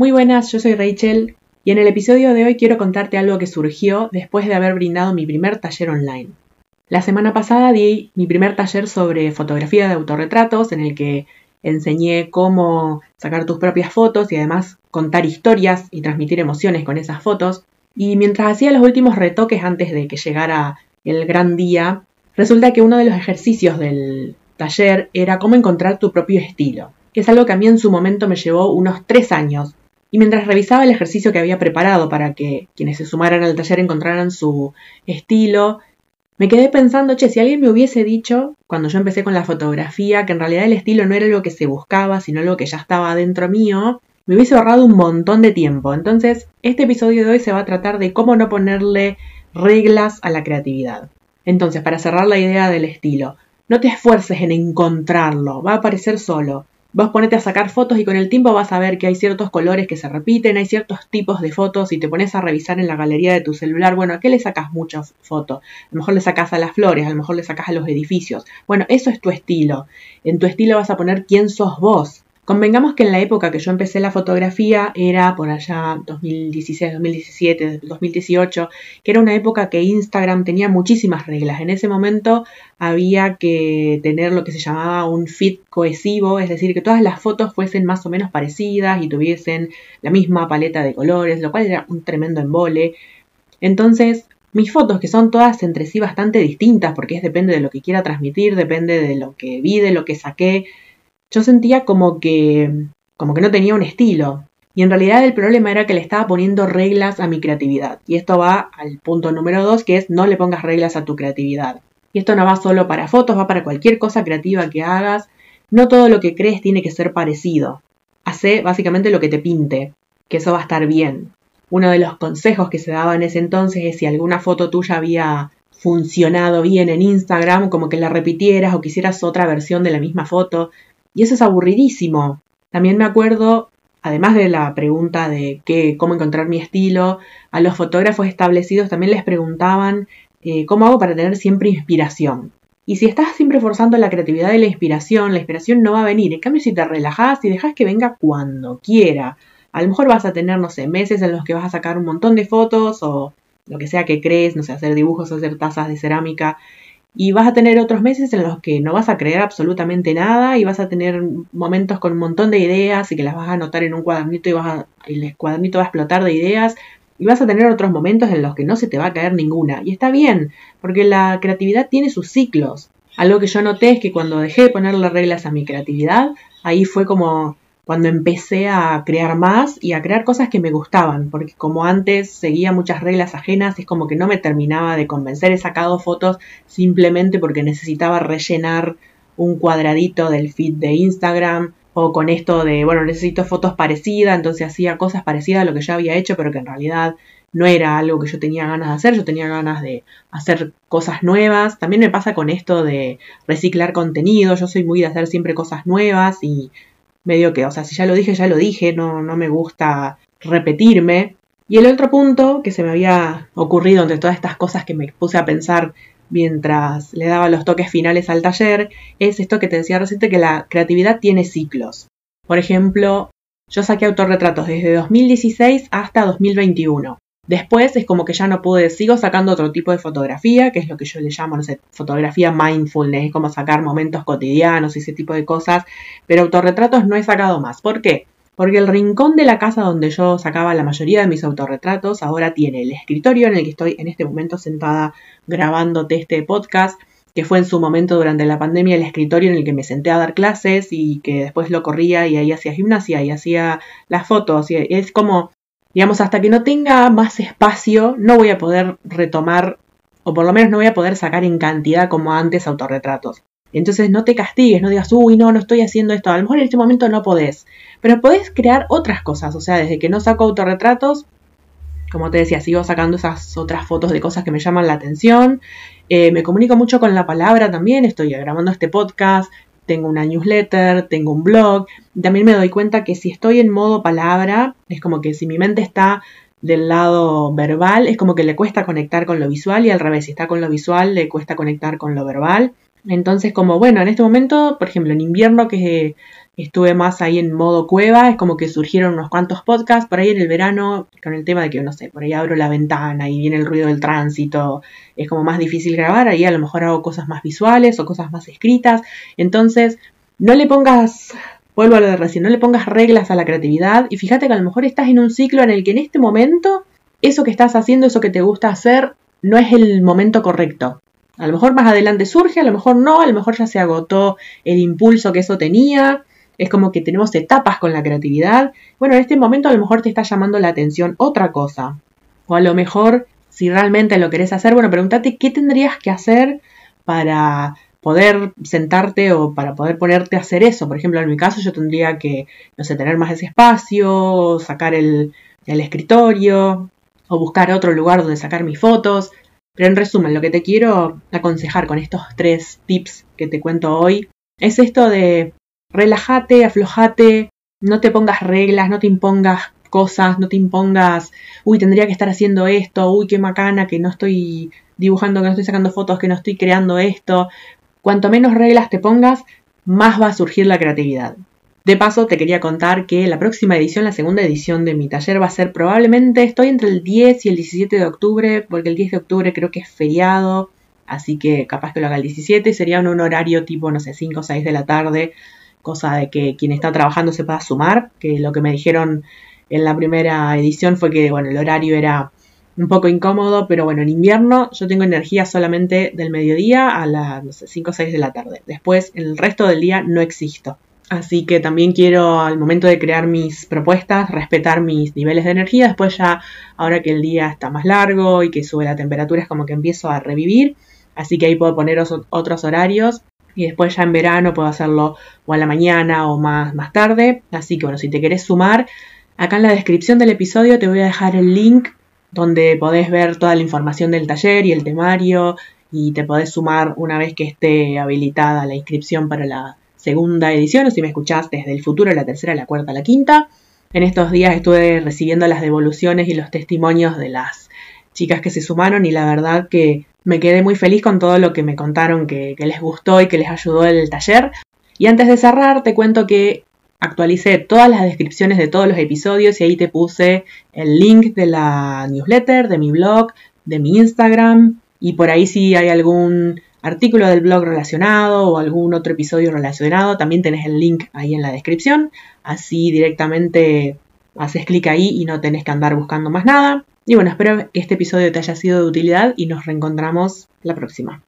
Muy buenas, yo soy Rachel y en el episodio de hoy quiero contarte algo que surgió después de haber brindado mi primer taller online. La semana pasada di mi primer taller sobre fotografía de autorretratos en el que enseñé cómo sacar tus propias fotos y además contar historias y transmitir emociones con esas fotos. Y mientras hacía los últimos retoques antes de que llegara el gran día, resulta que uno de los ejercicios del taller era cómo encontrar tu propio estilo, que es algo que a mí en su momento me llevó unos tres años y mientras revisaba el ejercicio que había preparado para que quienes se sumaran al taller encontraran su estilo, me quedé pensando, che, si alguien me hubiese dicho, cuando yo empecé con la fotografía, que en realidad el estilo no era algo que se buscaba, sino algo que ya estaba dentro mío, me hubiese ahorrado un montón de tiempo. Entonces, este episodio de hoy se va a tratar de cómo no ponerle reglas a la creatividad. Entonces, para cerrar la idea del estilo, no te esfuerces en encontrarlo, va a aparecer solo. Vos ponete a sacar fotos y con el tiempo vas a ver que hay ciertos colores que se repiten, hay ciertos tipos de fotos y te pones a revisar en la galería de tu celular, bueno, ¿a qué le sacas muchas fotos? A lo mejor le sacas a las flores, a lo mejor le sacas a los edificios. Bueno, eso es tu estilo. En tu estilo vas a poner quién sos vos. Convengamos que en la época que yo empecé la fotografía era por allá 2016, 2017, 2018, que era una época que Instagram tenía muchísimas reglas. En ese momento había que tener lo que se llamaba un feed cohesivo, es decir, que todas las fotos fuesen más o menos parecidas y tuviesen la misma paleta de colores, lo cual era un tremendo embole. Entonces, mis fotos, que son todas entre sí bastante distintas, porque es depende de lo que quiera transmitir, depende de lo que vi, de lo que saqué, yo sentía como que, como que no tenía un estilo. Y en realidad el problema era que le estaba poniendo reglas a mi creatividad. Y esto va al punto número dos, que es no le pongas reglas a tu creatividad. Y esto no va solo para fotos, va para cualquier cosa creativa que hagas. No todo lo que crees tiene que ser parecido. Hace básicamente lo que te pinte, que eso va a estar bien. Uno de los consejos que se daba en ese entonces es si alguna foto tuya había funcionado bien en Instagram, como que la repitieras o quisieras otra versión de la misma foto. Y eso es aburridísimo. También me acuerdo, además de la pregunta de qué, cómo encontrar mi estilo, a los fotógrafos establecidos también les preguntaban eh, cómo hago para tener siempre inspiración. Y si estás siempre forzando la creatividad y la inspiración, la inspiración no va a venir. En cambio, si te relajas y dejas que venga cuando quiera, a lo mejor vas a tener, no sé, meses en los que vas a sacar un montón de fotos o lo que sea que crees, no sé, hacer dibujos, hacer tazas de cerámica y vas a tener otros meses en los que no vas a creer absolutamente nada y vas a tener momentos con un montón de ideas y que las vas a anotar en un cuadernito y, vas a, el cuadernito va a explotar de ideas y vas a tener otros momentos en los que no se te va a caer ninguna. Y está bien, porque la creatividad tiene sus ciclos. Algo que yo noté es que cuando dejé de ponerle reglas a mi creatividad, ahí fue como cuando empecé a crear más y a crear cosas que me gustaban, porque como antes seguía muchas reglas ajenas, es como que no me terminaba de convencer, he sacado fotos simplemente porque necesitaba rellenar un cuadradito del feed de Instagram o con esto de, bueno, necesito fotos parecidas, entonces hacía cosas parecidas a lo que ya había hecho, pero que en realidad no era algo que yo tenía ganas de hacer, yo tenía ganas de hacer cosas nuevas. También me pasa con esto de reciclar contenido, yo soy muy de hacer siempre cosas nuevas y medio que, o sea, si ya lo dije, ya lo dije, no, no me gusta repetirme. Y el otro punto que se me había ocurrido entre todas estas cosas que me puse a pensar mientras le daba los toques finales al taller, es esto que te decía reciente, que la creatividad tiene ciclos. Por ejemplo, yo saqué autorretratos desde 2016 hasta 2021. Después es como que ya no pude, sigo sacando otro tipo de fotografía, que es lo que yo le llamo, no sé, fotografía mindfulness, es como sacar momentos cotidianos y ese tipo de cosas, pero autorretratos no he sacado más. ¿Por qué? Porque el rincón de la casa donde yo sacaba la mayoría de mis autorretratos ahora tiene el escritorio en el que estoy en este momento sentada grabándote este podcast, que fue en su momento durante la pandemia el escritorio en el que me senté a dar clases y que después lo corría y ahí hacía gimnasia y hacía las fotos. Y es como Digamos, hasta que no tenga más espacio, no voy a poder retomar, o por lo menos no voy a poder sacar en cantidad como antes autorretratos. Entonces no te castigues, no digas, uy, no, no estoy haciendo esto. A lo mejor en este momento no podés. Pero podés crear otras cosas. O sea, desde que no saco autorretratos, como te decía, sigo sacando esas otras fotos de cosas que me llaman la atención. Eh, me comunico mucho con la palabra también. Estoy grabando este podcast, tengo una newsletter, tengo un blog. También me doy cuenta que si estoy en modo palabra, es como que si mi mente está del lado verbal, es como que le cuesta conectar con lo visual y al revés, si está con lo visual, le cuesta conectar con lo verbal. Entonces, como bueno, en este momento, por ejemplo, en invierno que estuve más ahí en modo cueva, es como que surgieron unos cuantos podcasts por ahí en el verano con el tema de que, no sé, por ahí abro la ventana y viene el ruido del tránsito, es como más difícil grabar, ahí a lo mejor hago cosas más visuales o cosas más escritas, entonces no le pongas, vuelvo a lo de recién, no le pongas reglas a la creatividad y fíjate que a lo mejor estás en un ciclo en el que en este momento eso que estás haciendo, eso que te gusta hacer, no es el momento correcto. A lo mejor más adelante surge, a lo mejor no, a lo mejor ya se agotó el impulso que eso tenía. Es como que tenemos etapas con la creatividad. Bueno, en este momento a lo mejor te está llamando la atención otra cosa. O a lo mejor, si realmente lo querés hacer, bueno, pregúntate qué tendrías que hacer para poder sentarte o para poder ponerte a hacer eso. Por ejemplo, en mi caso yo tendría que, no sé, tener más ese espacio, sacar el, el escritorio o buscar otro lugar donde sacar mis fotos. Pero en resumen, lo que te quiero aconsejar con estos tres tips que te cuento hoy es esto de relájate, aflojate, no te pongas reglas, no te impongas cosas, no te impongas, uy, tendría que estar haciendo esto, uy, qué macana, que no estoy dibujando, que no estoy sacando fotos, que no estoy creando esto. Cuanto menos reglas te pongas, más va a surgir la creatividad. De paso, te quería contar que la próxima edición, la segunda edición de mi taller va a ser probablemente, estoy entre el 10 y el 17 de octubre, porque el 10 de octubre creo que es feriado, así que capaz que lo haga el 17 y sería en un horario tipo, no sé, 5 o 6 de la tarde, cosa de que quien está trabajando se pueda sumar, que lo que me dijeron en la primera edición fue que, bueno, el horario era un poco incómodo, pero bueno, en invierno yo tengo energía solamente del mediodía a las, no sé, 5 o 6 de la tarde. Después, el resto del día no existo. Así que también quiero al momento de crear mis propuestas respetar mis niveles de energía. Después ya, ahora que el día está más largo y que sube la temperatura, es como que empiezo a revivir. Así que ahí puedo poner otros horarios. Y después ya en verano puedo hacerlo o a la mañana o más, más tarde. Así que bueno, si te querés sumar, acá en la descripción del episodio te voy a dejar el link donde podés ver toda la información del taller y el temario y te podés sumar una vez que esté habilitada la inscripción para la segunda edición, o si me escuchás desde el futuro, la tercera, la cuarta, la quinta. En estos días estuve recibiendo las devoluciones y los testimonios de las chicas que se sumaron y la verdad que me quedé muy feliz con todo lo que me contaron que, les gustó y que les ayudó el taller. Y antes de cerrar, te cuento que actualicé todas las descripciones de todos los episodios y ahí te puse el link de la newsletter, de mi blog, de mi Instagram y por ahí si hay algún artículo del blog relacionado o algún otro episodio relacionado, también tenés el link ahí en la descripción. Así directamente haces clic ahí y no tenés que andar buscando más nada. Y bueno, espero que este episodio te haya sido de utilidad y nos reencontramos la próxima.